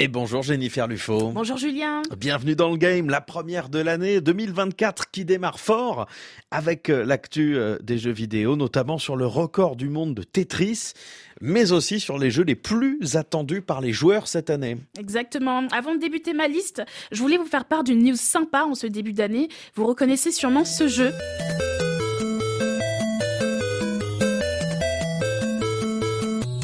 Et bonjour Jennifer Lufo. Bonjour Julien. Bienvenue dans le game, la première de l'année 2024 qui démarre fort avec euh, l'actu euh, des jeux vidéo, notamment sur le record du monde de Tetris, mais aussi sur les jeux les plus attendus par les joueurs cette année. Exactement. Avant de débuter ma liste, je voulais vous faire part d'une news sympa en ce début d'année. Vous reconnaissez sûrement ce jeu.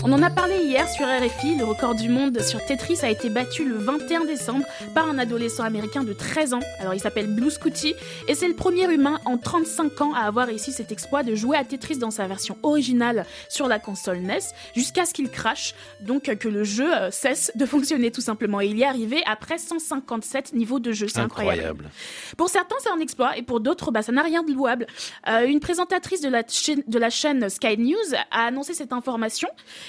On en a parlé hier sur RFI, le record du monde sur Tetris a été battu le 21 décembre par un adolescent américain de 13 ans. Alors il s'appelle Blue Scooty et c'est le premier humain en 35 ans à avoir réussi cet exploit de jouer à Tetris dans sa version originale sur la console NES jusqu'à ce qu'il crache, donc que le jeu euh, cesse de fonctionner tout simplement. Et il y est arrivé après 157 niveaux de jeu, c'est incroyable. Pour certains c'est un exploit et pour d'autres bah, ça n'a rien de louable. Euh, une présentatrice de la, chaîne, de la chaîne Sky News a annoncé cette information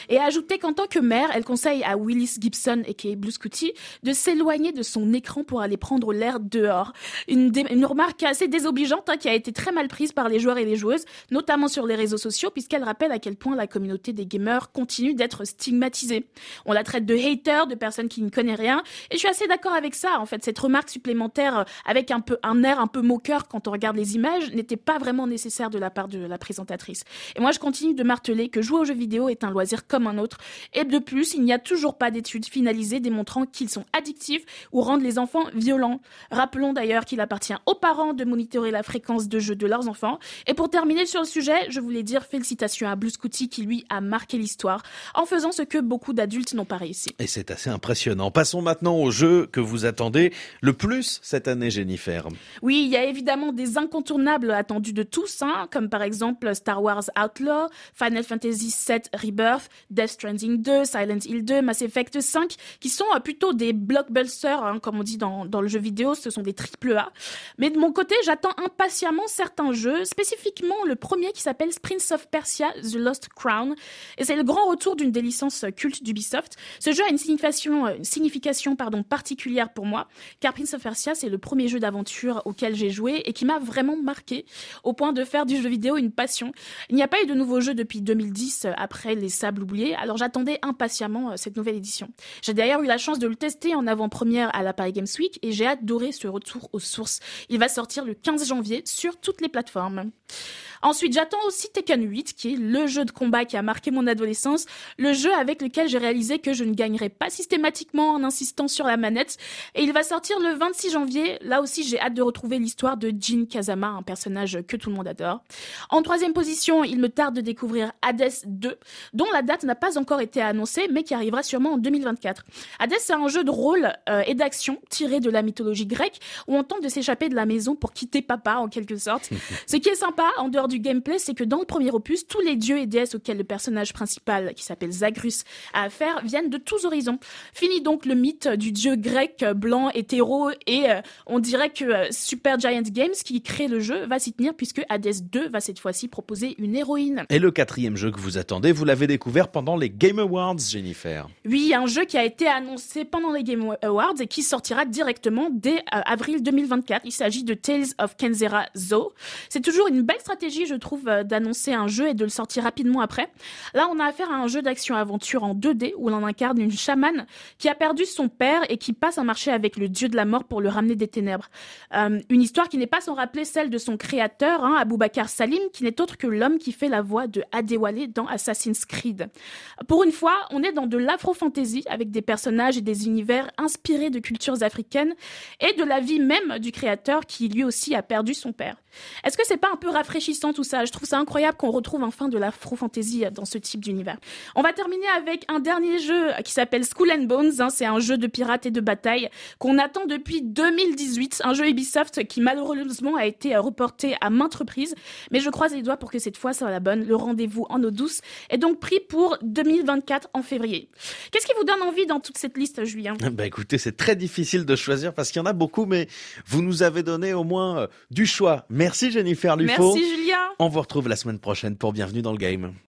et a ajouté qu'en tant que mère, elle conseille à Willis Gibson, et est Blue Scooty, de s'éloigner de son écran pour aller prendre l'air dehors. Une, remarque assez désobligeante hein, qui a été très mal prise par les joueurs et les joueuses, notamment sur les réseaux sociaux, puisqu'elle rappelle à quel point la communauté des gamers continue d'être stigmatisée. On la traite de hater, de personnes qui ne connaissent rien, et je suis assez d'accord avec ça. En fait, cette remarque supplémentaire euh, avec un peu un air un peu moqueur quand on regarde les images n'était pas vraiment nécessaire de la part de la présentatrice. Et moi, je continue de marteler que jouer aux jeux vidéo est un loisir comme un autre. Et de plus, il n'y a toujours pas d'études finalisées démontrant qu'ils sont addictifs ou rendent les enfants violents. Rappelons d'ailleurs qu'il appartient aux parents de monitorer la fréquence de jeu de leurs enfants. Et pour terminer sur le sujet, je voulais dire félicitations à Blue Scooty qui lui a marqué l'histoire en faisant ce que beaucoup d'adultes n'ont pas réussi. Et c'est assez impressionnant. Passons maintenant au jeu que vous attendez le plus cette année, Jennifer. Oui, il y a évidemment des incontournables attendus de tous, hein, comme par exemple Star Wars Outlaw, Final Fantasy VII Rebirth, Death Stranding 2, Silent Hill 2, Mass Effect 5, qui sont euh, plutôt des blockbusters, hein, comme on dit dans, dans le jeu vidéo, ce sont des triple A. Mais de mon côté, j'attends impatiemment certains jeux, spécifiquement le premier qui s'appelle Prince of Persia The Lost Crown. Et c'est le grand retour d'une des licences cultes d'Ubisoft. Ce jeu a une signification, euh, signification pardon, particulière pour moi, car Prince of Persia, c'est le premier jeu d'aventure auquel j'ai joué et qui m'a vraiment marqué, au point de faire du jeu vidéo une passion. Il n'y a pas eu de nouveaux jeux depuis 2010, euh, après les Sables alors j'attendais impatiemment euh, cette nouvelle édition. J'ai d'ailleurs eu la chance de le tester en avant-première à la Paris Games Week et j'ai adoré ce retour aux sources. Il va sortir le 15 janvier sur toutes les plateformes. Ensuite, j'attends aussi Tekken 8, qui est le jeu de combat qui a marqué mon adolescence, le jeu avec lequel j'ai réalisé que je ne gagnerais pas systématiquement en insistant sur la manette. Et il va sortir le 26 janvier. Là aussi, j'ai hâte de retrouver l'histoire de Jin Kazama, un personnage que tout le monde adore. En troisième position, il me tarde de découvrir Hades 2, dont la date n'a pas encore été annoncée, mais qui arrivera sûrement en 2024. Hades, c'est un jeu de rôle euh, et d'action tiré de la mythologie grecque, où on tente de s'échapper de la maison pour quitter papa, en quelque sorte. Ce qui est sympa, en dehors du gameplay, c'est que dans le premier opus, tous les dieux et déesses auxquels le personnage principal, qui s'appelle Zagrus, a affaire, viennent de tous horizons. Fini donc le mythe du dieu grec blanc hétéro et euh, on dirait que euh, Super Giant Games, qui crée le jeu, va s'y tenir puisque Hades 2 va cette fois-ci proposer une héroïne. Et le quatrième jeu que vous attendez, vous l'avez découvert pendant les Game Awards, Jennifer. Oui, un jeu qui a été annoncé pendant les Game Awards et qui sortira directement dès euh, avril 2024. Il s'agit de Tales of Kenzera Zoo. C'est toujours une belle stratégie, je trouve, euh, d'annoncer un jeu et de le sortir rapidement après. Là, on a affaire à un jeu d'action-aventure en 2D où l'on incarne une chamane qui a perdu son père et qui passe un marché avec le dieu de la mort pour le ramener des ténèbres. Euh, une histoire qui n'est pas sans rappeler celle de son créateur, hein, Bakar Salim, qui n'est autre que l'homme qui fait la voix de Adewale dans Assassin's Creed. Pour une fois, on est dans de l'afro-fantasy avec des personnages et des univers inspirés de cultures africaines et de la vie même du créateur qui lui aussi a perdu son père. Est-ce que c'est pas un peu rafraîchissant tout ça Je trouve ça incroyable qu'on retrouve enfin de l'afro-fantasy dans ce type d'univers. On va terminer avec un dernier jeu qui s'appelle Skull and Bones. Hein. c'est un jeu de pirates et de bataille qu'on attend depuis 2018. Un jeu Ubisoft qui malheureusement a été reporté à maintes reprises. Mais je croise les doigts pour que cette fois soit la bonne. Le rendez-vous en eau douce est donc pris pour 2024 en février. Qu'est-ce qui vous donne envie dans toute cette liste, Julien? Bah écoutez, c'est très difficile de choisir parce qu'il y en a beaucoup, mais vous nous avez donné au moins euh, du choix. Merci Jennifer Lufo. Merci Julien. On vous retrouve la semaine prochaine pour Bienvenue dans le Game.